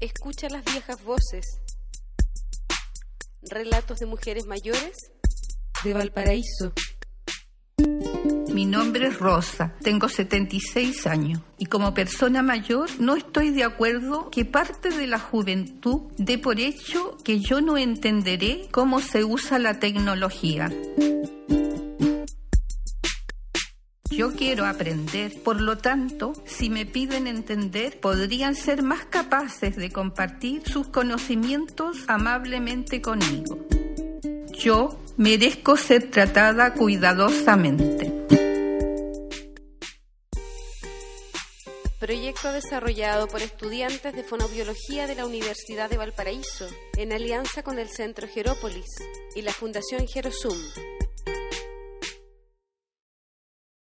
Escucha las viejas voces. Relatos de mujeres mayores de Valparaíso. Mi nombre es Rosa, tengo 76 años y como persona mayor no estoy de acuerdo que parte de la juventud dé por hecho que yo no entenderé cómo se usa la tecnología. Yo quiero aprender, por lo tanto, si me piden entender, podrían ser más capaces de compartir sus conocimientos amablemente conmigo. Yo merezco ser tratada cuidadosamente. Proyecto desarrollado por estudiantes de fonobiología de la Universidad de Valparaíso, en alianza con el Centro Gerópolis y la Fundación Gerosum.